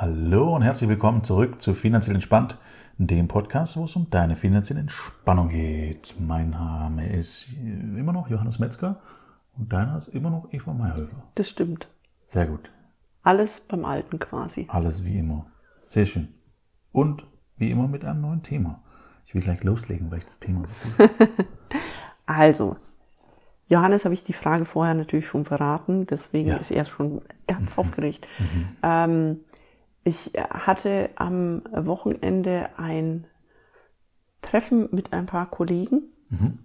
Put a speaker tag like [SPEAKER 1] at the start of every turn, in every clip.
[SPEAKER 1] Hallo und herzlich willkommen zurück zu Finanziell Entspannt, dem Podcast, wo es um deine finanzielle Entspannung geht. Mein Name ist immer noch Johannes Metzger und deiner ist immer noch Eva Mayhöfer.
[SPEAKER 2] Das stimmt.
[SPEAKER 1] Sehr gut.
[SPEAKER 2] Alles beim Alten quasi.
[SPEAKER 1] Alles wie immer. Sehr schön. Und wie immer mit einem neuen Thema. Ich will gleich loslegen, weil ich das Thema so gut
[SPEAKER 2] Also, Johannes habe ich die Frage vorher natürlich schon verraten, deswegen
[SPEAKER 1] Ja.
[SPEAKER 2] ist er schon ganz aufgeregt. Ähm, ich hatte am Wochenende ein Treffen mit ein paar Kollegen
[SPEAKER 1] Mhm.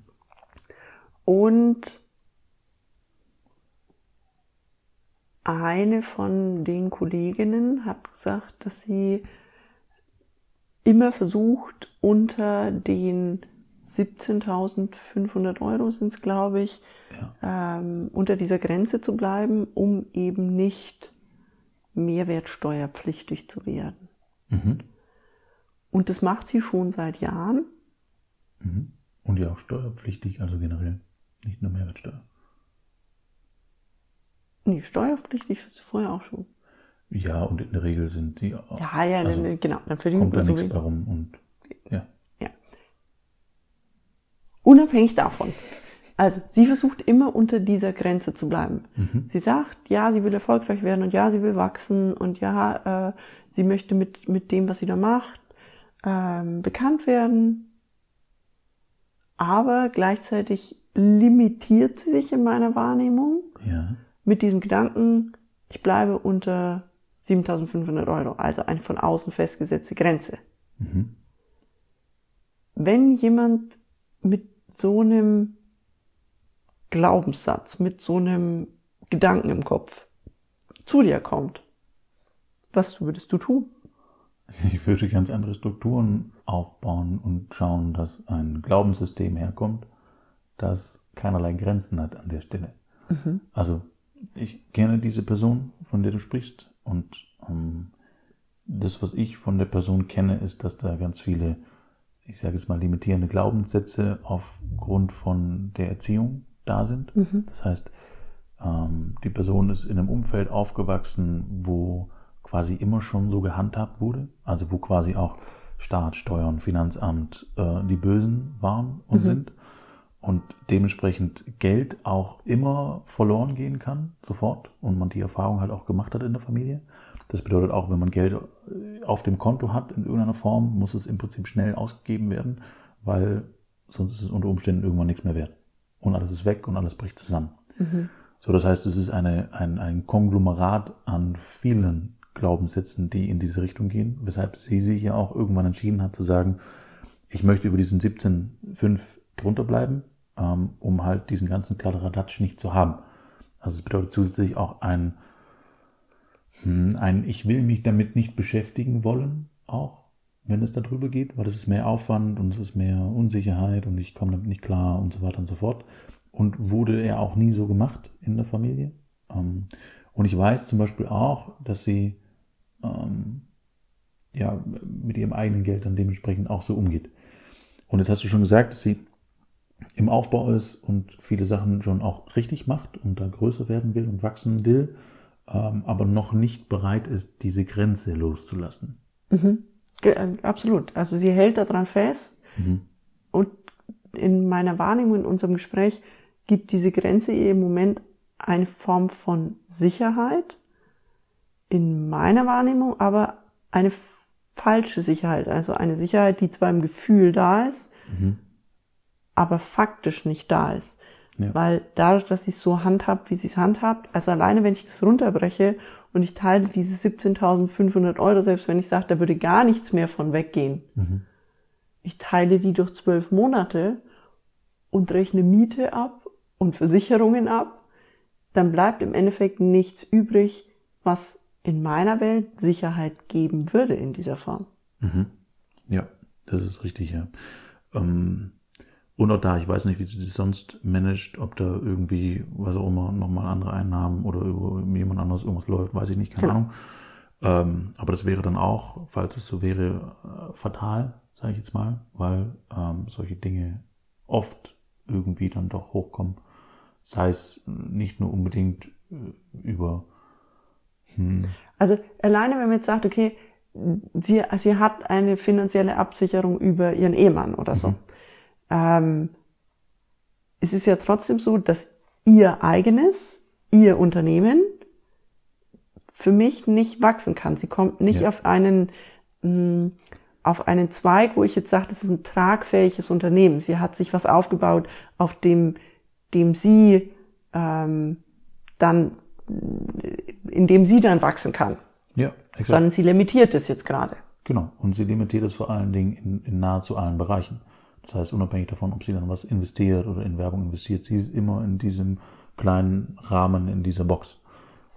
[SPEAKER 2] und eine von den Kolleginnen hat gesagt, dass sie immer versucht, unter den 17.500 Euro sind es, glaube ich, ähm, unter dieser Grenze zu bleiben, um eben nicht mehrwertsteuerpflichtig zu werden.
[SPEAKER 1] Mhm.
[SPEAKER 2] Und das macht sie schon seit Jahren.
[SPEAKER 1] Mhm. Und ja auch steuerpflichtig, also generell. Nicht nur Mehrwertsteuer.
[SPEAKER 2] Nee, steuerpflichtig ist sie vorher auch schon.
[SPEAKER 1] Ja, und in der Regel sind die
[SPEAKER 2] Ja, ja,
[SPEAKER 1] also
[SPEAKER 2] dann, genau, dann verdient
[SPEAKER 1] kommt da
[SPEAKER 2] so
[SPEAKER 1] nichts bei rum und ja.
[SPEAKER 2] Ja. Unabhängig davon. Also, sie versucht immer unter dieser Grenze zu bleiben.
[SPEAKER 1] Mhm.
[SPEAKER 2] Sie sagt, ja, sie will erfolgreich werden und ja, sie will wachsen und ja, äh, sie möchte mit, mit dem, was sie da macht, ähm, bekannt werden. Aber gleichzeitig limitiert sie sich in meiner Wahrnehmung
[SPEAKER 1] Ja.
[SPEAKER 2] mit diesem Gedanken, ich bleibe unter 7500 Euro, also eine von außen festgesetzte Grenze.
[SPEAKER 1] Mhm.
[SPEAKER 2] wenn jemand mit so einem Glaubenssatz, mit so einem Gedanken im Kopf zu dir kommt, was würdest du tun?
[SPEAKER 1] Ich würde ganz andere Strukturen aufbauen und schauen, dass ein Glaubenssystem herkommt, das keinerlei Grenzen hat an der Stelle. Also ich kenne diese Person, von der du sprichst, und ähm, das, was ich von der Person kenne, ist, dass da ganz viele, ich sage jetzt mal, limitierende Glaubenssätze aufgrund von der Erziehung da sind. Das heißt, ähm, die Person ist in einem Umfeld aufgewachsen, wo quasi immer schon so gehandhabt wurde, also wo quasi auch Staat, Steuern, Finanzamt äh, die Bösen waren und sind und dementsprechend Geld auch immer verloren gehen kann, sofort, und man die Erfahrung halt auch gemacht hat in der Familie. Das bedeutet auch, wenn man Geld äh, auf dem Konto hat in irgendeiner Form, muss es im Prinzip schnell ausgegeben werden, weil sonst ist es unter Umständen irgendwann nichts mehr wert. Und alles ist weg und alles bricht zusammen. So, das heißt, es ist eine, ein, ein Konglomerat an vielen Glaubenssätzen, die in diese Richtung gehen, weshalb sie sich ja auch irgendwann entschieden hat zu sagen, ich möchte über diesen 17,5 drunter bleiben, ähm, um halt diesen ganzen Kladderadatsch nicht zu haben. Also es bedeutet zusätzlich auch ein, hm, ein Ich will mich damit nicht beschäftigen wollen, auch wenn es darüber geht, weil es ist mehr Aufwand und es ist mehr Unsicherheit und ich komme damit nicht klar und so weiter und so fort. Und wurde er auch nie so gemacht in der Familie. Ähm, und ich weiß zum Beispiel auch, dass sie ähm, ja, mit ihrem eigenen Geld dann dementsprechend auch so umgeht. Und jetzt hast du schon gesagt, dass sie im Aufbau ist und viele Sachen schon auch richtig macht und da größer werden will und wachsen will, ähm, aber noch nicht bereit ist, diese Grenze loszulassen.
[SPEAKER 2] Äh, Absolut. Also sie hält daran fest und in meiner Wahrnehmung, in unserem Gespräch, gibt diese Grenze ihr im Moment eine Form von Sicherheit, in meiner Wahrnehmung aber eine falsche Sicherheit, also eine Sicherheit, die zwar im Gefühl da ist, aber faktisch nicht da ist.
[SPEAKER 1] Ja.
[SPEAKER 2] Weil dadurch, dass sie es so handhabt, wie sie es handhabt, also alleine wenn ich das runterbreche und ich teile diese 17.500 Euro, selbst wenn ich sage, da würde gar nichts mehr von weggehen, ich teile die durch zwölf Monate und rechne Miete ab und Versicherungen ab, dann bleibt im Endeffekt nichts übrig, was in meiner Welt Sicherheit geben würde in dieser Form.
[SPEAKER 1] Ja, das ist richtig, ja. Ähm, und auch da, ich weiß nicht, wie sie das sonst managt, ob da irgendwie, was auch immer, nochmal andere Einnahmen oder über jemand anderes irgendwas läuft, weiß ich nicht, keine
[SPEAKER 2] Genau.
[SPEAKER 1] Ahnung. Ähm, aber das wäre dann auch, falls es so wäre, äh, fatal, sage ich jetzt mal, weil ähm, solche Dinge oft irgendwie dann doch hochkommen. Sei es nicht nur unbedingt äh, über hm,
[SPEAKER 2] Also alleine, wenn man jetzt sagt, okay, sie, sie hat eine finanzielle Absicherung über ihren Ehemann oder so. Mhm. Ähm, es ist ja trotzdem so, dass ihr eigenes, ihr Unternehmen für mich nicht wachsen kann. Sie kommt nicht ja. auf einen mh, mm, auf einen Zweig, wo ich jetzt sage, das ist ein tragfähiges Unternehmen. Sie hat sich was aufgebaut, auf dem, dem sie ähm, dann, in dem sie dann wachsen kann.
[SPEAKER 1] Ja, exakt.
[SPEAKER 2] Sondern sie limitiert es jetzt gerade.
[SPEAKER 1] Genau. Und sie limitiert es vor allen Dingen in, in nahezu allen Bereichen. Das heißt, unabhängig davon, ob sie dann was investiert oder in Werbung investiert, sie ist immer in diesem kleinen Rahmen, in dieser Box.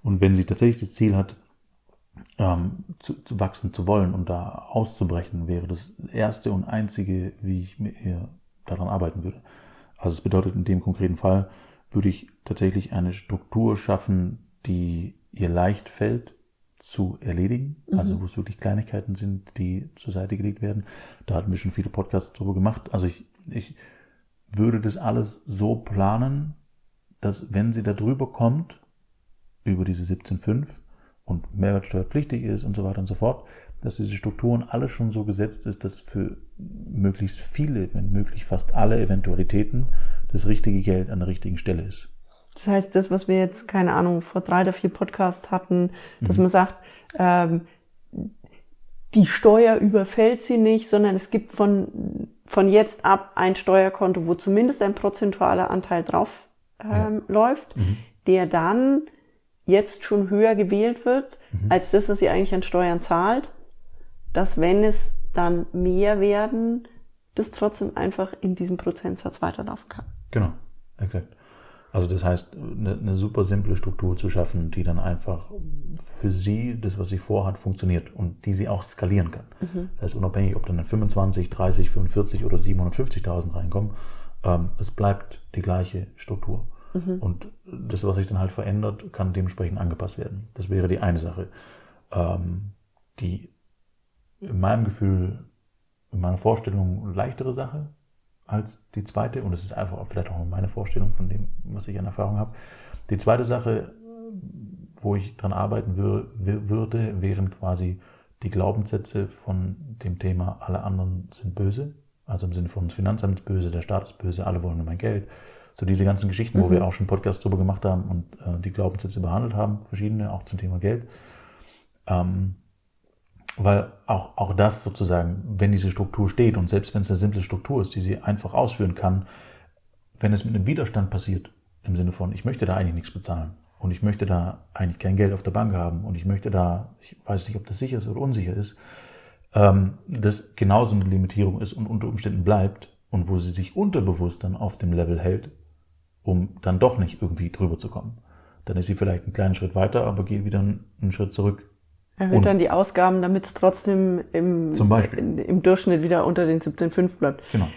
[SPEAKER 1] Und wenn sie tatsächlich das Ziel hat, ähm, zu, zu wachsen zu wollen und da auszubrechen, wäre das erste und einzige, wie ich mir hier daran arbeiten würde. Also es bedeutet in dem konkreten Fall, würde ich tatsächlich eine Struktur schaffen, die ihr leicht fällt zu erledigen, mhm. also wo es wirklich Kleinigkeiten sind, die zur Seite gelegt werden. Da hatten wir schon viele Podcasts darüber gemacht. Also ich, ich würde das alles so planen, dass wenn sie da drüber kommt, über diese 17.5, und mehrwertsteuerpflichtig ist und so weiter und so fort, dass diese Strukturen alles schon so gesetzt ist, dass für möglichst viele, wenn möglich fast alle Eventualitäten das richtige Geld an der richtigen Stelle ist.
[SPEAKER 2] Das heißt, das, was wir jetzt, keine Ahnung, vor drei oder vier Podcasts hatten, dass mhm. man sagt, ähm, die Steuer überfällt sie nicht, sondern es gibt von, von jetzt ab ein Steuerkonto, wo zumindest ein prozentualer Anteil drauf ähm, ja. läuft, mhm. der dann jetzt schon höher gewählt wird mhm. als das, was sie eigentlich an Steuern zahlt, dass wenn es dann mehr werden, das trotzdem einfach in diesem Prozentsatz weiterlaufen kann.
[SPEAKER 1] Genau, exakt. Also das heißt, eine, eine, super simple Struktur zu schaffen, die dann einfach für sie, das, was sie vorhat, funktioniert und die sie auch skalieren kann. Mhm. Das heißt, unabhängig, ob dann 25, 30, 45 oder 750.000 reinkommen, ähm, es bleibt die gleiche Struktur. Mhm. Und das, was sich dann halt verändert, kann dementsprechend angepasst werden. Das wäre die eine Sache. Ähm, die in meinem Gefühl, in meiner Vorstellung leichtere Sache als die zweite. Und es ist einfach vielleicht auch meine Vorstellung von dem, was ich an Erfahrung habe. Die zweite Sache, wo ich dran arbeiten würde, wären quasi die Glaubenssätze von dem Thema, alle anderen sind böse. Also im Sinne von das Finanzamt ist böse, der Staat ist böse, alle wollen nur mein Geld so diese ganzen Geschichten, mhm. wo wir auch schon Podcasts drüber gemacht haben und äh, die Glaubenssätze behandelt haben, verschiedene, auch zum Thema Geld. Ähm, weil auch, auch das sozusagen, wenn diese Struktur steht und selbst wenn es eine simple Struktur ist, die sie einfach ausführen kann, wenn es mit einem Widerstand passiert, im Sinne von, ich möchte da eigentlich nichts bezahlen und ich möchte da eigentlich kein Geld auf der Bank haben und ich möchte da, ich weiß nicht, ob das sicher ist oder unsicher ist, ähm, das genauso eine Limitierung ist und unter Umständen bleibt und wo sie sich unterbewusst dann auf dem Level hält, um dann doch nicht irgendwie drüber zu kommen. Dann ist sie vielleicht einen kleinen Schritt weiter, aber geht wieder einen Schritt zurück.
[SPEAKER 2] Erhöht dann die Ausgaben, damit es trotzdem im. In, im Durchschnitt wieder unter den 17,5 bleibt.
[SPEAKER 1] Genau.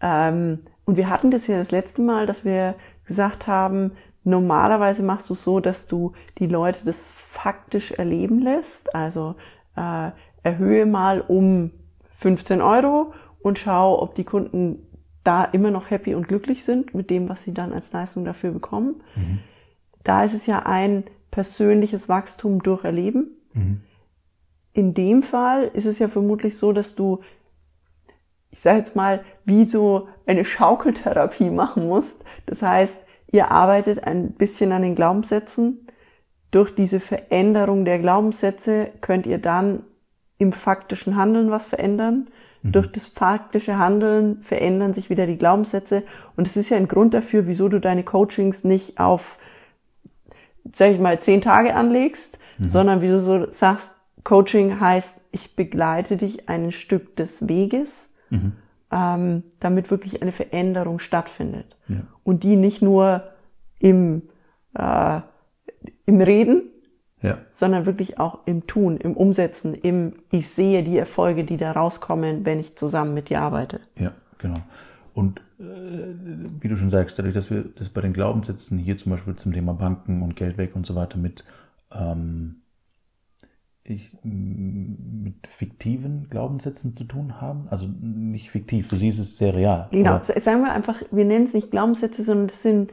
[SPEAKER 2] Ähm, und wir hatten das ja das letzte Mal, dass wir gesagt haben, normalerweise machst du es so, dass du die Leute das faktisch erleben lässt. Also äh, erhöhe mal um 15 Euro und schau, ob die Kunden da immer noch happy und glücklich sind mit dem, was sie dann als Leistung dafür bekommen. Mhm. Da ist es ja ein persönliches Wachstum durch Erleben. Mhm. In dem Fall ist es ja vermutlich so, dass du, ich sage jetzt mal, wie so eine Schaukeltherapie machen musst. Das heißt, ihr arbeitet ein bisschen an den Glaubenssätzen. Durch diese Veränderung der Glaubenssätze könnt ihr dann im faktischen Handeln was verändern. Mhm. Durch das faktische Handeln verändern sich wieder die Glaubenssätze. Und es ist ja ein Grund dafür, wieso du deine Coachings nicht auf, sag ich mal, zehn Tage anlegst, mhm. sondern wieso so sagst, Coaching heißt, ich begleite dich ein Stück des Weges, mhm. ähm, damit wirklich eine Veränderung stattfindet. Ja. Und die nicht nur im, äh, im Reden, ja. sondern wirklich auch im Tun, im Umsetzen, im Ich sehe die Erfolge, die da rauskommen, wenn ich zusammen mit dir arbeite.
[SPEAKER 1] Ja, genau. Und äh, wie du schon sagst, dadurch, dass wir das bei den Glaubenssätzen hier zum Beispiel zum Thema Banken und Geld weg und so weiter mit, ähm, ich, mit fiktiven Glaubenssätzen zu tun haben, also nicht fiktiv, für sie ist es sehr real.
[SPEAKER 2] Genau, sagen wir einfach, wir nennen es nicht Glaubenssätze, sondern das sind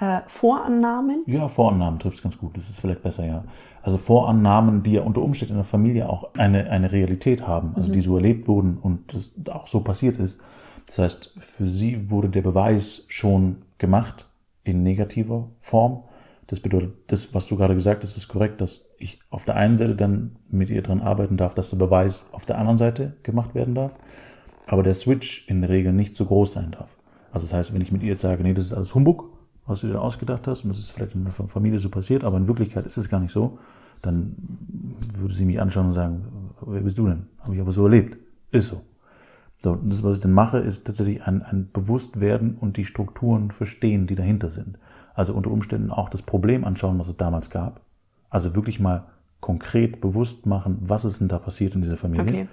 [SPEAKER 2] Äh, Vorannahmen?
[SPEAKER 1] Ja, Vorannahmen trifft es ganz gut. Das ist vielleicht besser, ja. Also Vorannahmen, die ja unter Umständen in der Familie auch eine, eine Realität haben, also mhm. die so erlebt wurden und das auch so passiert ist. Das heißt, für sie wurde der Beweis schon gemacht in negativer Form. Das bedeutet, das, was du gerade gesagt hast, ist korrekt, dass ich auf der einen Seite dann mit ihr dran arbeiten darf, dass der Beweis auf der anderen Seite gemacht werden darf, aber der Switch in der Regel nicht so groß sein darf. Also das heißt, wenn ich mit ihr jetzt sage, nee, das ist alles Humbug, was du dir ausgedacht hast, und das ist vielleicht in der Familie so passiert, aber in Wirklichkeit ist es gar nicht so, dann würde sie mich anschauen und sagen, wer bist du denn? Habe ich aber so erlebt. Ist so. So, das, was ich dann mache, ist tatsächlich ein, ein Bewusstwerden und die Strukturen verstehen, die dahinter sind. Also unter Umständen auch das Problem anschauen, was es damals gab. Also wirklich mal konkret bewusst machen, was ist denn da passiert in dieser Familie. Okay.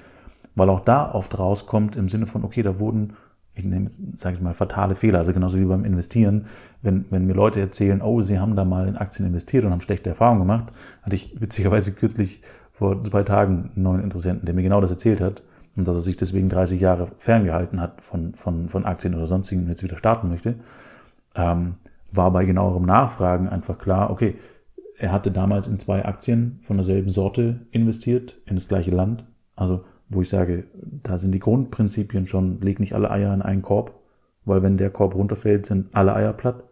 [SPEAKER 1] Weil auch da oft rauskommt im Sinne von, okay, da wurden, ich nehme, sage ich mal, fatale Fehler, also genauso wie beim Investieren. Wenn, wenn mir Leute erzählen, oh, sie haben da mal in Aktien investiert und haben schlechte Erfahrungen gemacht, hatte ich witzigerweise kürzlich vor zwei Tagen einen neuen Interessenten, der mir genau das erzählt hat und dass er sich deswegen 30 Jahre ferngehalten hat von, von, von Aktien oder sonstigen und jetzt wieder starten möchte, ähm, war bei genauerem Nachfragen einfach klar, okay, er hatte damals in zwei Aktien von derselben Sorte investiert, in das gleiche Land. Also, wo ich sage, da sind die Grundprinzipien schon, leg nicht alle Eier in einen Korb, weil wenn der Korb runterfällt, sind alle Eier platt.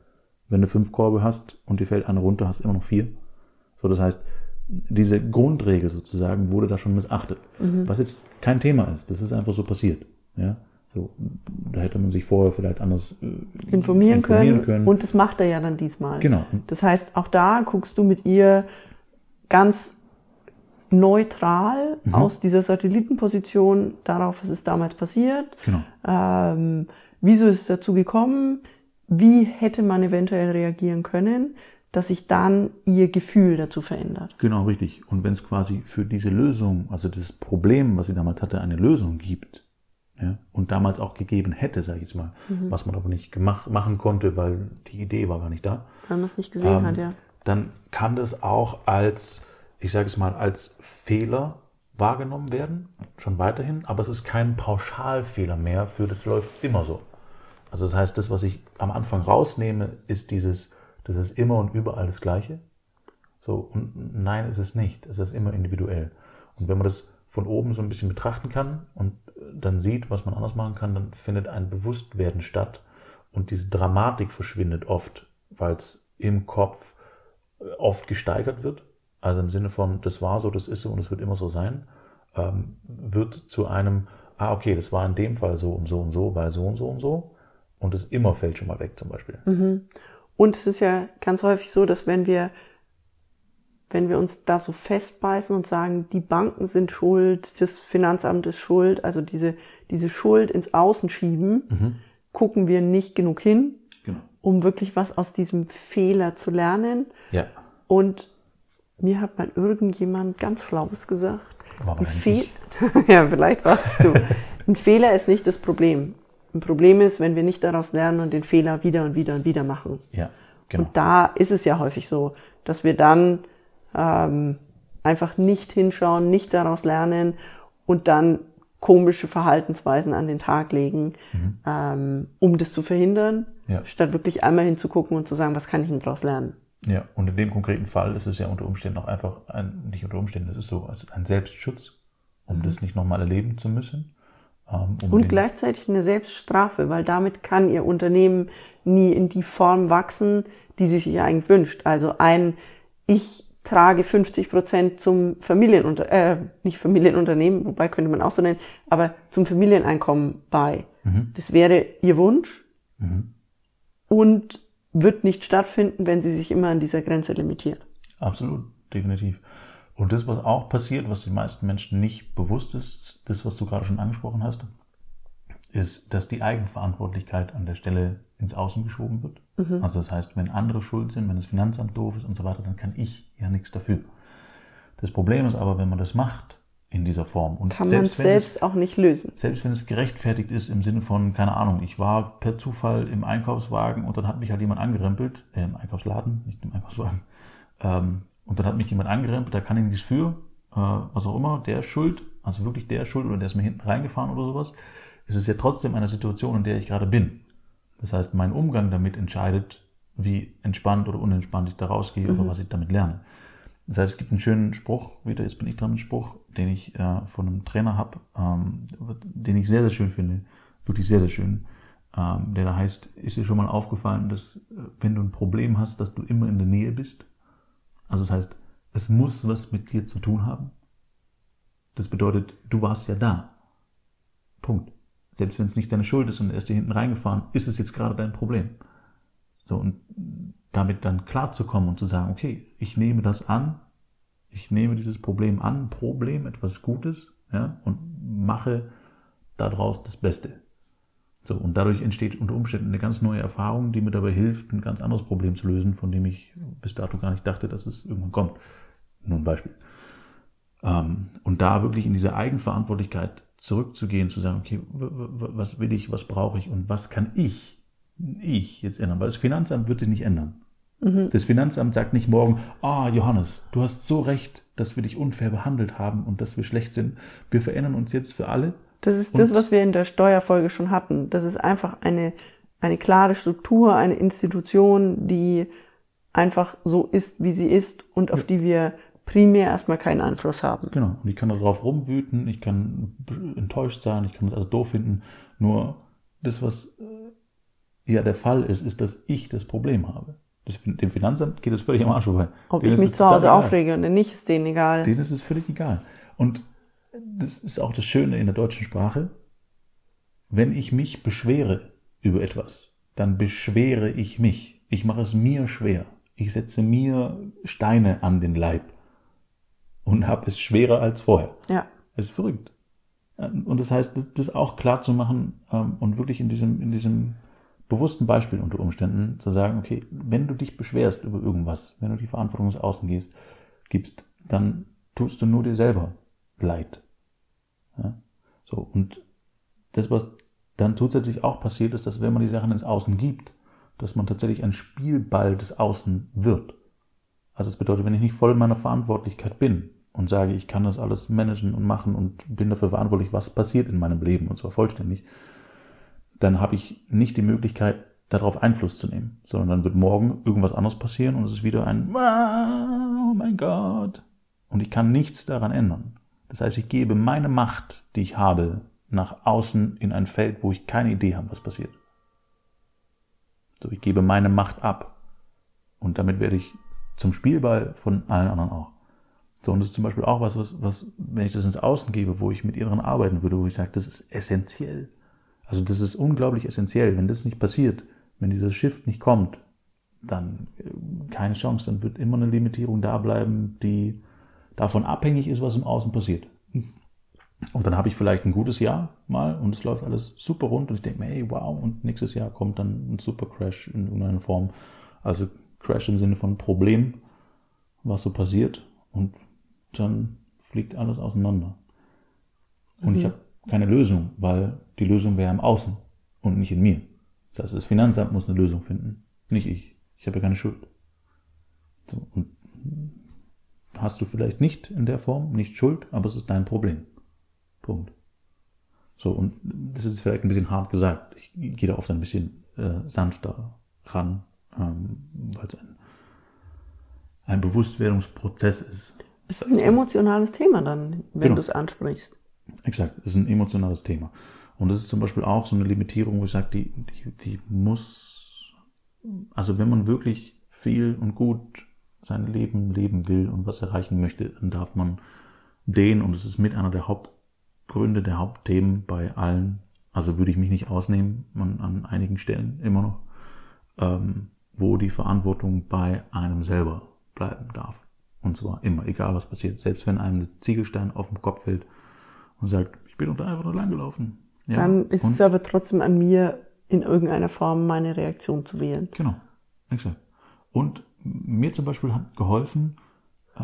[SPEAKER 1] Wenn du fünf Korbe hast und dir fällt einer runter, hast du immer noch vier. So, das heißt, diese Grundregel sozusagen wurde da schon missachtet. Mhm. Was jetzt kein Thema ist. Das ist einfach so passiert. Ja. So, da hätte man sich vorher vielleicht anders
[SPEAKER 2] äh, informieren, informieren können. können. Und das macht er ja dann diesmal.
[SPEAKER 1] Genau.
[SPEAKER 2] Das heißt, auch da guckst du mit ihr ganz neutral mhm. aus dieser Satellitenposition darauf, was ist damals passiert.
[SPEAKER 1] Genau.
[SPEAKER 2] Ähm, wieso ist es dazu gekommen? Wie hätte man eventuell reagieren können? dass sich dann ihr Gefühl dazu verändert.
[SPEAKER 1] Genau, richtig. Und wenn es quasi für diese Lösung, also das Problem, was sie damals hatte, eine Lösung gibt, ja, und damals auch gegeben hätte, sage ich jetzt mal, mhm. was man aber nicht gemacht, machen konnte, weil die Idee war gar nicht da.
[SPEAKER 2] Weil man es nicht gesehen ähm, hat, ja.
[SPEAKER 1] Dann kann das auch als, ich sage es mal, als Fehler wahrgenommen werden, schon weiterhin, aber es ist kein Pauschalfehler mehr für das läuft immer so. Also das heißt, das, was ich am Anfang rausnehme, ist dieses, das ist immer und überall das Gleiche. So, und nein, ist es nicht. Es ist immer individuell. Und wenn man das von oben so ein bisschen betrachten kann und dann sieht, was man anders machen kann, dann findet ein Bewusstwerden statt. Und diese Dramatik verschwindet oft, weil es im Kopf äh, oft gesteigert wird. Also im Sinne von, das war so, das ist so und es wird immer so sein, ähm, wird zu einem, ah, okay, das war in dem Fall so und so und so, weil so und so und so. Und das immer fällt schon mal weg zum Beispiel.
[SPEAKER 2] Mhm. Und es ist ja ganz häufig so, dass wenn wir, wenn wir uns da so festbeißen und sagen, die Banken sind schuld, das Finanzamt ist schuld, also diese, diese Schuld ins Außen schieben, mhm. gucken wir nicht genug hin, genau. um wirklich was aus diesem Fehler zu lernen.
[SPEAKER 1] Ja.
[SPEAKER 2] Und mir hat mal irgendjemand ganz Schlaues gesagt. Ein Fe ja, vielleicht warst du. Ein Fehler ist nicht das Problem. Ein Problem ist, wenn wir nicht daraus lernen und den Fehler wieder und wieder und wieder machen.
[SPEAKER 1] Ja, genau.
[SPEAKER 2] Und da ist es ja häufig so, dass wir dann ähm, einfach nicht hinschauen, nicht daraus lernen und dann komische Verhaltensweisen an den Tag legen, mhm. ähm, um das zu verhindern, ja. statt wirklich einmal hinzugucken und zu sagen, was kann ich denn daraus lernen.
[SPEAKER 1] Ja, und in dem konkreten Fall ist es ja unter Umständen auch einfach ein, nicht unter Umständen, es ist so, es ist ein Selbstschutz, um mhm. das nicht nochmal erleben zu müssen.
[SPEAKER 2] Ähm, um und gleichzeitig eine Selbststrafe, weil damit kann Ihr Unternehmen nie in die Form wachsen, die Sie sich eigentlich wünscht. Also ein, ich trage 50 Prozent zum Familienunter, äh, nicht Familienunternehmen, wobei könnte man auch so nennen, aber zum Familieneinkommen bei. Mhm. Das wäre Ihr Wunsch mhm. und wird nicht stattfinden, wenn Sie sich immer an dieser Grenze limitieren.
[SPEAKER 1] Absolut, definitiv. Und das, was auch passiert, was den meisten Menschen nicht bewusst ist, das, was du gerade schon angesprochen hast, ist, dass die Eigenverantwortlichkeit an der Stelle ins Außen geschoben wird. Mhm. Also das heißt, wenn andere schuld sind, wenn das Finanzamt doof ist und so weiter, dann kann ich ja nichts dafür. Das Problem ist aber, wenn man das macht in dieser Form
[SPEAKER 2] und kann selbst man selbst es, auch nicht lösen.
[SPEAKER 1] Selbst wenn es gerechtfertigt ist im Sinne von, keine Ahnung, ich war per Zufall im Einkaufswagen und dann hat mich halt jemand angerempelt, äh, im Einkaufsladen, nicht im Einkaufswagen, ähm, und dann hat mich jemand angerempelt, da kann ich nichts für, äh, was auch immer, der ist schuld, also wirklich der ist schuld oder der ist mir hinten reingefahren oder sowas. Es ist ja trotzdem eine Situation, in der ich gerade bin. Das heißt, mein Umgang damit entscheidet, wie entspannt oder unentspannt ich da rausgehe mhm. oder was ich damit lerne. Das heißt, es gibt einen schönen Spruch, wieder jetzt bin ich dran, einen Spruch, den ich äh, von einem Trainer habe, ähm, den ich sehr, sehr schön finde, wirklich sehr, sehr schön, ähm, der da heißt, ist dir schon mal aufgefallen, dass äh, wenn du ein Problem hast, dass du immer in der Nähe bist? Also das heißt, es muss was mit dir zu tun haben. Das bedeutet, du warst ja da. Punkt. Selbst wenn es nicht deine Schuld ist und er ist dir hinten reingefahren, ist es jetzt gerade dein Problem. So, und damit dann klarzukommen und zu sagen, okay, ich nehme das an, ich nehme dieses Problem an, Problem, etwas Gutes, ja, und mache daraus das Beste. So, und dadurch entsteht unter Umständen eine ganz neue Erfahrung, die mir dabei hilft, ein ganz anderes Problem zu lösen, von dem ich bis dato gar nicht dachte, dass es irgendwann kommt. Nur ein Beispiel. Ähm, und da wirklich in diese Eigenverantwortlichkeit zurückzugehen, zu sagen, okay, was will ich, was brauche ich und was kann ich, ich jetzt ändern? Weil das Finanzamt wird sich nicht ändern. Mhm. Das Finanzamt sagt nicht morgen, ah, oh, Johannes, du hast so recht, dass wir dich unfair behandelt haben und dass wir schlecht sind. Wir verändern uns jetzt für alle.
[SPEAKER 2] Das ist das, was wir in der Steuerfolge schon hatten. Das ist einfach eine, eine klare Struktur, eine Institution, die einfach so ist, wie sie ist und auf ja. die wir primär erstmal keinen Einfluss haben.
[SPEAKER 1] Genau. Und ich kann darauf rumwüten, ich kann enttäuscht sein, ich kann das also doof finden. Nur das, was äh, ja der Fall ist, ist, dass ich das Problem habe. Das, dem Finanzamt geht es völlig am Arsch vorbei.
[SPEAKER 2] Ob denen ich mich zu Hause aufrege oder nicht, ist denen egal.
[SPEAKER 1] Denen ist es völlig egal. Und das ist auch das Schöne in der deutschen Sprache. Wenn ich mich beschwere über etwas, dann beschwere ich mich. Ich mache es mir schwer. Ich setze mir Steine an den Leib und habe es schwerer als vorher.
[SPEAKER 2] Ja.
[SPEAKER 1] Das ist verrückt. Und das heißt, das auch klar zu machen ähm, und wirklich in diesem, in diesem bewussten Beispiel unter Umständen zu sagen, okay, wenn du dich beschwerst über irgendwas, wenn du die Verantwortung ins Außen gehst, gibst, dann tust du nur dir selber Leid. Ja? So, und das, was dann zusätzlich auch passiert, ist, dass wenn man die Sachen ins Außen gibt, dass man tatsächlich ein Spielball des Außen wird. Also es bedeutet, wenn ich nicht voll in meiner Verantwortlichkeit bin und sage, ich kann das alles managen und machen und bin dafür verantwortlich, was passiert in meinem Leben und zwar vollständig, dann habe ich nicht die Möglichkeit, darauf Einfluss zu nehmen, sondern dann wird morgen irgendwas anderes passieren und es ist wieder ein Oh mein Gott. Und ich kann nichts daran ändern. Das heißt, ich gebe meine Macht, die ich habe, nach außen in ein Feld, wo ich keine Idee habe, was passiert. So, ich gebe meine Macht ab. Und damit werde ich zum Spielball von allen anderen auch. So, und das ist zum Beispiel auch was, was, was, wenn ich das ins Außen gebe, wo ich mit ihr dran arbeiten würde, wo ich sage, das ist essentiell. Also das ist unglaublich essentiell. Wenn das nicht passiert, wenn dieser Shift nicht kommt, dann äh, keine Chance. Dann wird immer eine Limitierung da bleiben, die davon abhängig ist, was im Außen passiert. Und dann habe ich vielleicht ein gutes Jahr mal und es läuft alles super rund und ich denke mir, hey, wow, und nächstes Jahr kommt dann ein super Crash in irgendeiner Form. Also Crash im Sinne von Problem, was so passiert und dann fliegt alles auseinander. Und mhm. ich habe keine Lösung, weil die Lösung wäre im Außen und nicht in mir. Das heißt, das Finanzamt muss eine Lösung finden, nicht ich. Ich habe ja keine Schuld. So, und hast du vielleicht nicht in der Form, nicht Schuld, aber es ist dein Problem. Punkt. So, und das ist vielleicht ein bisschen hart gesagt. Ich gehe da oft ein bisschen äh, sanfter ran, ähm, weil es ein, ein Bewusstwerdungsprozess ist.
[SPEAKER 2] Es ist ein emotionales Thema dann, wenn genau. du es ansprichst.
[SPEAKER 1] Exakt, es ist ein emotionales Thema. Und das ist zum Beispiel auch so eine Limitierung, wo ich sage, die, die, die muss, also wenn man wirklich viel und gut sein Leben leben will und was erreichen möchte, dann darf man den, und es ist mit einer der Hauptgründe, der Hauptthemen bei allen, also würde ich mich nicht ausnehmen, an, an einigen Stellen immer noch, ähm, wo die Verantwortung bei einem selber bleiben darf. Und zwar immer, egal was passiert. Selbst wenn einem ein Ziegelstein auf den Kopf fällt und sagt, ich bin unter einfach nur lang gelaufen.
[SPEAKER 2] Ja, Dann ist es aber trotzdem an mir, in irgendeiner Form meine Reaktion zu wählen.
[SPEAKER 1] Genau, exakt. Und mir zum Beispiel hat geholfen, äh,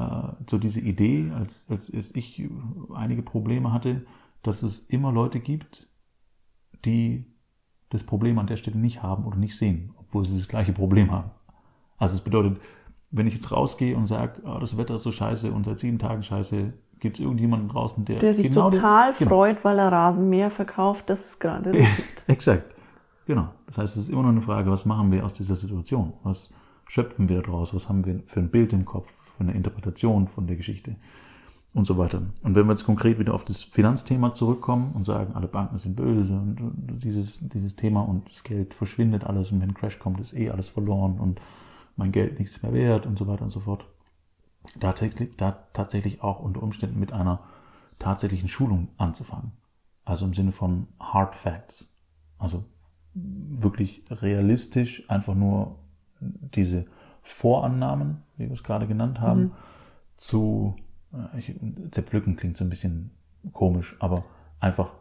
[SPEAKER 1] so diese Idee, als, als ich einige Probleme hatte, dass es immer Leute gibt, die das Problem an der Stelle nicht haben oder nicht sehen, obwohl sie das gleiche Problem haben. Also es bedeutet, wenn ich jetzt rausgehe und sage, oh, das Wetter ist so scheiße und seit sieben Tagen scheiße, gibt es irgendjemanden draußen, der,
[SPEAKER 2] der sich genau total den, genau. freut, genau. weil er Rasenmäher verkauft, das ist gerade
[SPEAKER 1] Exakt. Genau. Das heißt, es ist immer noch eine Frage, was machen wir aus dieser Situation? Was schöpfen wir daraus? Was haben wir für ein Bild im Kopf, für eine Interpretation von der Geschichte? Und so weiter. Und wenn wir jetzt konkret wieder auf das Finanzthema zurückkommen und sagen, alle Banken sind böse und dieses, dieses Thema und das Geld verschwindet alles und wenn ein Crash kommt, ist eh alles verloren und mein Geld nichts mehr wert und so weiter und so fort. Da tatsächlich, da tatsächlich auch unter Umständen mit einer tatsächlichen Schulung anzufangen. Also im Sinne von Hard Facts. Also wirklich realistisch einfach nur diese Vorannahmen, wie wir es gerade genannt haben, mhm. zu äh, ich, zerpflücken klingt so ein bisschen komisch, aber einfach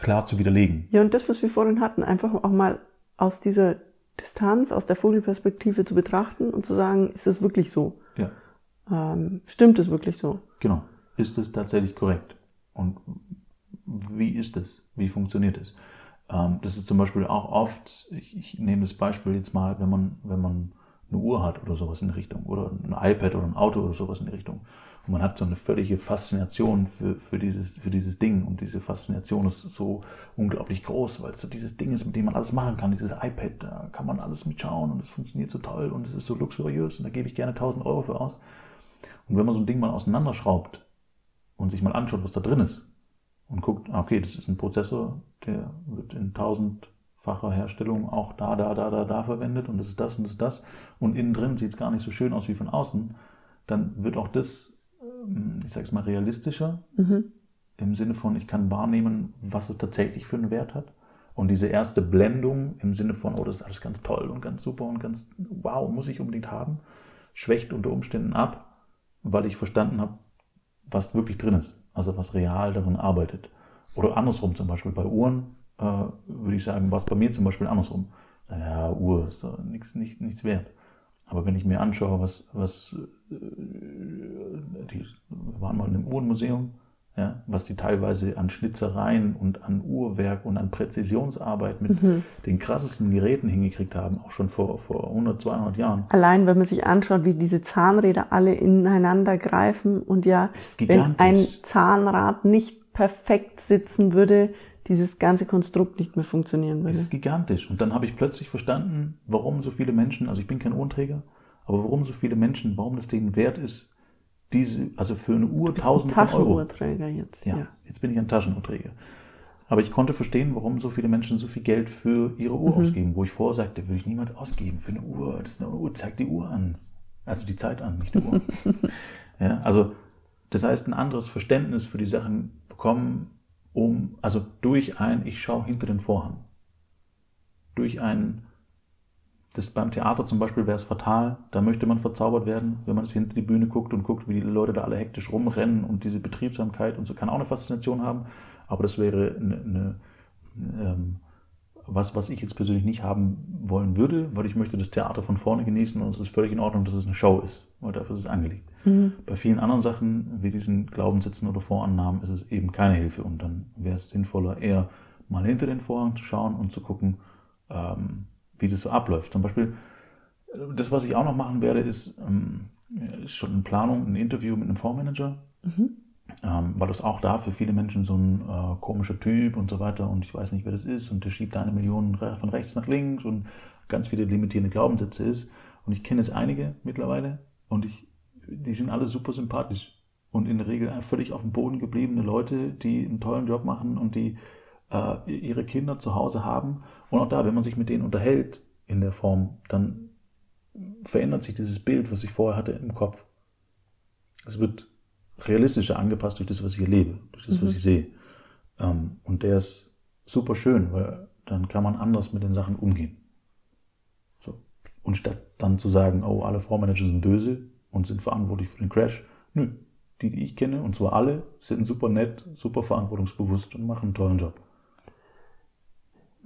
[SPEAKER 1] klar zu widerlegen.
[SPEAKER 2] Ja, und das, was wir vorhin hatten, einfach auch mal aus dieser Distanz, aus der Vogelperspektive zu betrachten und zu sagen, ist das wirklich so?
[SPEAKER 1] Ja.
[SPEAKER 2] Ähm, stimmt es wirklich so?
[SPEAKER 1] Genau. Ist es tatsächlich korrekt? Und wie ist es? Wie funktioniert es? Ähm, das ist zum Beispiel auch oft, ich, ich nehme das Beispiel jetzt mal, wenn man, wenn man eine Uhr hat oder sowas in die Richtung oder ein iPad oder ein Auto oder sowas in die Richtung. Und man hat so eine völlige Faszination für, für, dieses, für dieses Ding und diese Faszination ist so unglaublich groß, weil es so dieses Ding ist, mit dem man alles machen kann. Dieses iPad, da kann man alles mitschauen und es funktioniert so toll und es ist so luxuriös und da gebe ich gerne 1000 Euro für aus. Und wenn man so ein Ding mal auseinanderschraubt und sich mal anschaut, was da drin ist und guckt, ah, okay, das ist ein Prozessor, der wird in 1000 facher Herstellung auch da, da, da, da, da verwendet und das ist das und das ist das und innen drin sieht es gar nicht so schön aus wie von außen, dann wird auch das, ich sage es mal, realistischer mhm. im Sinne von, ich kann wahrnehmen, was es tatsächlich für einen Wert hat. Und diese erste Blendung im Sinne von, oh, das ist alles ganz toll und ganz super und ganz wow, muss ich unbedingt haben, schwächt unter Umständen ab, weil ich verstanden habe, was wirklich drin ist, also was real darin arbeitet. Oder andersrum zum Beispiel bei Uhren äh, würde ich sagen, war es bei mir zum Beispiel andersrum. Ja, Uhr ist doch nichts, nicht, nichts wert. Aber wenn ich mir anschaue, was, was äh, die wir waren mal in einem Uhrenmuseum, ja, was die teilweise an Schnitzereien und an Uhrwerk und an Präzisionsarbeit mit mhm. den krassesten Geräten hingekriegt haben, auch schon vor, vor 100, 200 Jahren.
[SPEAKER 2] Allein, wenn man sich anschaut, wie diese Zahnräder alle ineinander greifen und ja, wenn ein Zahnrad nicht perfekt sitzen würde, dieses ganze Konstrukt nicht mehr funktionieren würde.
[SPEAKER 1] Es ist gigantisch. Und dann habe ich plötzlich verstanden, warum so viele Menschen, also ich bin kein Uhrenträger, aber warum so viele Menschen, warum das denen wert ist, diese, also für eine Uhr tausend von Euro.
[SPEAKER 2] Taschenuhrträger jetzt.
[SPEAKER 1] Ja, ja, jetzt bin ich ein Taschenuhrträger. Aber ich konnte verstehen, warum so viele Menschen so viel Geld für ihre Uhr mhm. ausgeben, wo ich vorher sagte, würde ich niemals ausgeben für eine Uhr. Das ist eine Uhr, zeigt die Uhr an. Also die Zeit an, nicht die Uhr. ja, also das heißt, ein anderes Verständnis für die Sachen bekommen, um, also durch ein, ich schaue hinter den Vorhang. Durch ein, das beim Theater zum Beispiel wäre es fatal, da möchte man verzaubert werden, wenn man es hinter die Bühne guckt und guckt, wie die Leute da alle hektisch rumrennen und diese Betriebsamkeit und so kann auch eine Faszination haben, aber das wäre eine, eine ähm, was, was ich jetzt persönlich nicht haben wollen würde, weil ich möchte das Theater von vorne genießen und es ist völlig in Ordnung, dass es eine Show ist, weil dafür ist es angelegt. Mhm. Bei vielen anderen Sachen, wie diesen Glaubenssätzen oder Vorannahmen, ist es eben keine Hilfe und dann wäre es sinnvoller, eher mal hinter den Vorhang zu schauen und zu gucken, ähm, wie das so abläuft. Zum Beispiel, das, was ich auch noch machen werde, ist, ähm, ist schon in Planung, ein Interview mit einem Fondsmanager. Mhm ähm, weil das auch da für viele Menschen so ein äh, komischer Typ und so weiter und ich weiß nicht, wer das ist und der schiebt da eine Million von rechts nach links und ganz viele limitierende Glaubenssätze ist. Und ich kenne jetzt einige mittlerweile und ich, die sind alle super sympathisch und in der Regel völlig auf dem Boden gebliebene Leute, die einen tollen Job machen und die äh, ihre Kinder zu Hause haben. Und auch da, wenn man sich mit denen unterhält in der Form, dann verändert sich dieses Bild, was ich vorher hatte im Kopf. Es wird realistischer angepasst durch das, was ich erlebe, durch das, mhm. was ich sehe. Ähm, und der ist super schön, weil dann kann man anders mit den Sachen umgehen. So. Und statt dann zu sagen, oh, alle Fondsmanager sind böse und sind verantwortlich für den Crash, nö, die, die ich kenne, und zwar alle, sind super nett, super verantwortungsbewusst und machen einen tollen Job.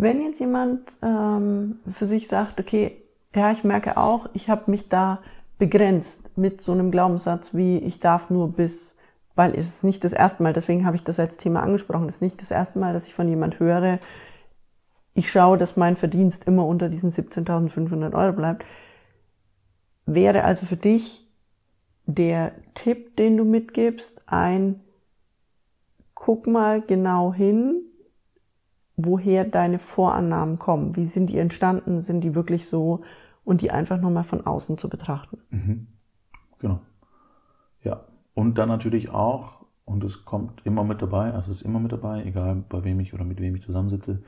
[SPEAKER 2] Wenn jetzt jemand ähm, für sich sagt, okay, ja, ich merke auch, ich habe mich da begrenzt mit so einem Glaubenssatz wie ich darf nur bis, weil es ist nicht das erste Mal, deswegen habe ich das als Thema angesprochen, es ist nicht das erste Mal, dass ich von jemand höre, ich schaue, dass mein Verdienst immer unter diesen 17.500 Euro bleibt. Wäre also für dich der Tipp, den du mitgibst, ein guck mal genau hin, woher deine Vorannahmen kommen. Wie sind die entstanden? Sind die wirklich so? Und die einfach nochmal von außen zu betrachten.
[SPEAKER 1] Mhm. Genau. Ja. Und dann natürlich auch, und es kommt immer mit dabei, also es ist immer mit dabei, egal bei wem ich oder mit wem ich zusammensitze,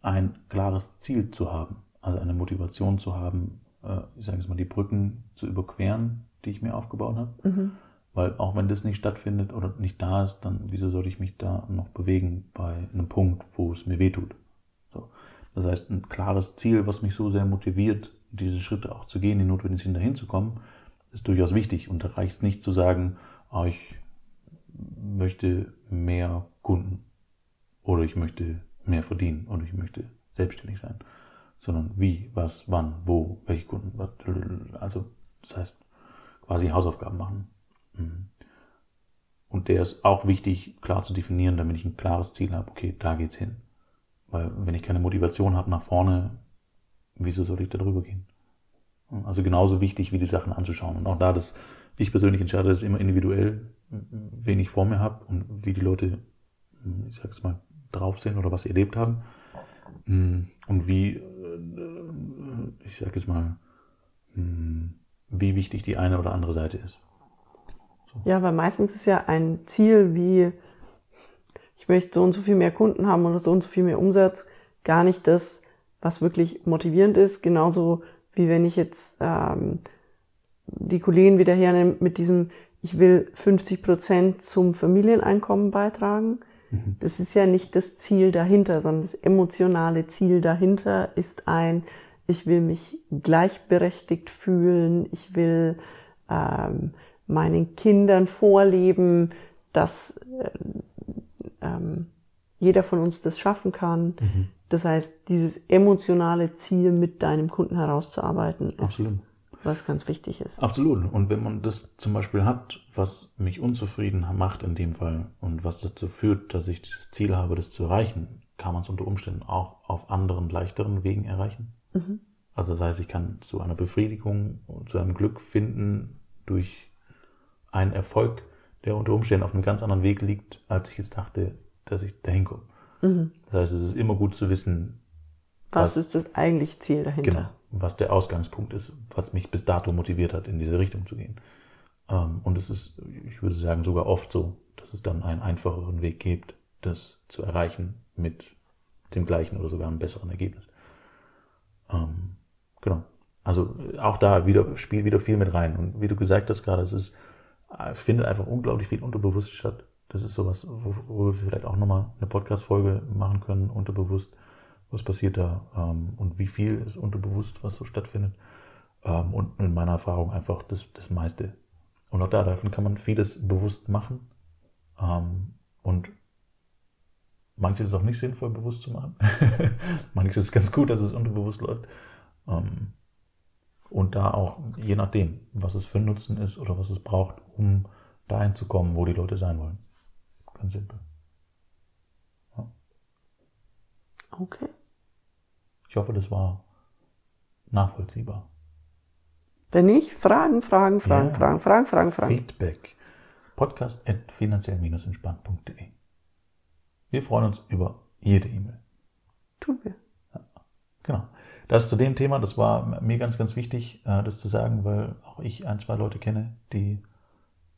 [SPEAKER 1] ein klares Ziel zu haben. Also eine Motivation zu haben, äh, ich sage jetzt mal, die Brücken zu überqueren, die ich mir aufgebaut habe. Mhm. Weil auch wenn das nicht stattfindet oder nicht da ist, dann wieso sollte ich mich da noch bewegen bei einem Punkt, wo es mir wehtut? So. Das heißt, ein klares Ziel, was mich so sehr motiviert, diese Schritte auch zu gehen, die notwendig sind, dahin zu kommen, ist durchaus wichtig. Und da reicht es nicht zu sagen, oh, ich möchte mehr Kunden oder ich möchte mehr verdienen oder ich möchte selbstständig sein, sondern wie, was, wann, wo, welche Kunden, was, also das heißt quasi Hausaufgaben machen. Mhm. Und der ist auch wichtig, klar zu definieren, damit ich ein klares Ziel habe, okay, da geht's hin. Weil wenn ich keine Motivation habe nach vorne, wieso soll ich da drüber gehen? Also genauso wichtig, wie die Sachen anzuschauen. Und auch da, dass ich persönlich entscheide, das immer individuell, wen ich vor mir habe und wie die Leute, ich sag es mal, drauf sind oder was sie erlebt haben. Und wie, ich sag jetzt mal, wie wichtig die eine oder andere Seite ist.
[SPEAKER 2] So. Ja, weil meistens ist ja ein Ziel wie, ich möchte so und so viel mehr Kunden haben oder so und so viel mehr Umsatz, gar nicht das, was wirklich motivierend ist. Genauso wie wenn ich jetzt ähm, die Kollegen wieder hernehme mit diesem, ich will 50 Prozent zum Familieneinkommen beitragen. Mhm. Das ist ja nicht das Ziel dahinter, sondern das emotionale Ziel dahinter ist ein, ich will mich gleichberechtigt fühlen, ich will ähm, meinen Kindern vorleben, dass äh, ähm, jeder von uns das schaffen kann. Mhm. Das heißt, dieses emotionale Ziel mit deinem Kunden herauszuarbeiten, ist Absolut. was ganz wichtig ist.
[SPEAKER 1] Absolut. Und wenn man das zum Beispiel hat, was mich unzufrieden macht in dem Fall und was dazu führt, dass ich das Ziel habe, das zu erreichen, kann man es unter Umständen auch auf anderen, leichteren Wegen erreichen. Mhm. Also das heißt, ich kann zu einer Befriedigung und zu einem Glück finden durch einen Erfolg, der unter Umständen auf einem ganz anderen Weg liegt, als ich jetzt dachte, dass ich dahin komme. Mhm. Das heißt, es ist immer gut zu wissen,
[SPEAKER 2] was, was ist das eigentliche Ziel dahinter? Genau,
[SPEAKER 1] was der Ausgangspunkt ist, was mich bis dato motiviert hat, in diese Richtung zu gehen. Ähm, und es ist, ich würde sagen, sogar oft so, dass es dann einen einfacheren Weg gibt, das zu erreichen mit dem gleichen oder sogar einem besseren Ergebnis. Ähm, genau. Also auch da wieder spielt wieder viel mit rein. Und wie du gesagt hast gerade, es ist, findet einfach unglaublich viel unterbewusst statt. Das ist sowas, wo, wo wir vielleicht auch nochmal eine Podcast-Folge machen können, unterbewusst. Was passiert da ähm, und wie viel ist unterbewusst, was so stattfindet. Ähm, und in meiner Erfahrung einfach das, das meiste. Und auch da, davon kann man vieles bewusst machen. Ähm, und manches ist auch nicht sinnvoll, bewusst zu machen. manches ist ganz gut, dass es unterbewusst läuft. Ähm, und da auch, je nachdem, was es für ein Nutzen ist oder was es braucht, um dahin zu kommen, wo die Leute sein wollen. Ganz simpel. Ja.
[SPEAKER 2] Okay.
[SPEAKER 1] Ich hoffe, das war nachvollziehbar.
[SPEAKER 2] Wenn nicht, Fragen, Fragen, Fragen, ja. Fragen, Fragen, Fragen, Fragen.
[SPEAKER 1] Feedback. Podcast at finanziell-entspannt.de. Wir freuen uns über jede E-Mail.
[SPEAKER 2] Tun wir.
[SPEAKER 1] Ja, genau. Das zu dem Thema, das war mir ganz, ganz wichtig, äh, das zu sagen, weil auch ich ein, zwei Leute kenne, die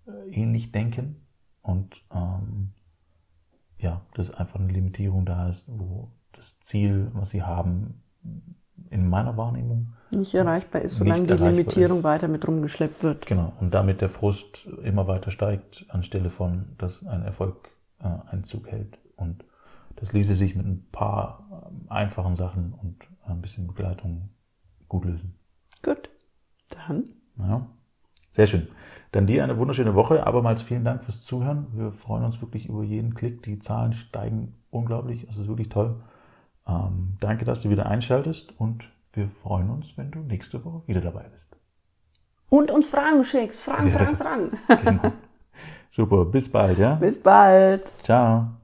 [SPEAKER 1] äh, ähnlich denken und ähm, ja, dass einfach eine Limitierung da ist, wo das Ziel, was sie haben, in meiner Wahrnehmung
[SPEAKER 2] nicht erreichbar ist, solange die Limitierung ist. weiter mit rumgeschleppt wird.
[SPEAKER 1] Genau, und damit der Frust immer weiter steigt, anstelle von, dass ein Erfolg äh, Einzug hält. Und das ließe sich mit ein paar äh, einfachen Sachen und ein bisschen Begleitung gut lösen.
[SPEAKER 2] Gut, dann.
[SPEAKER 1] Ja, sehr schön. Dann dir eine wunderschöne Woche. Abermals vielen Dank fürs Zuhören. Wir freuen uns wirklich über jeden Klick. Die Zahlen steigen unglaublich. Es ist wirklich toll. Ähm, danke, dass du wieder einschaltest und wir freuen uns, wenn du nächste Woche wieder dabei bist.
[SPEAKER 2] Und uns Fragen schickst. Fragen, Fragen, Fragen.
[SPEAKER 1] genau. Super. Bis bald, ja?
[SPEAKER 2] Bis bald.
[SPEAKER 1] Ciao.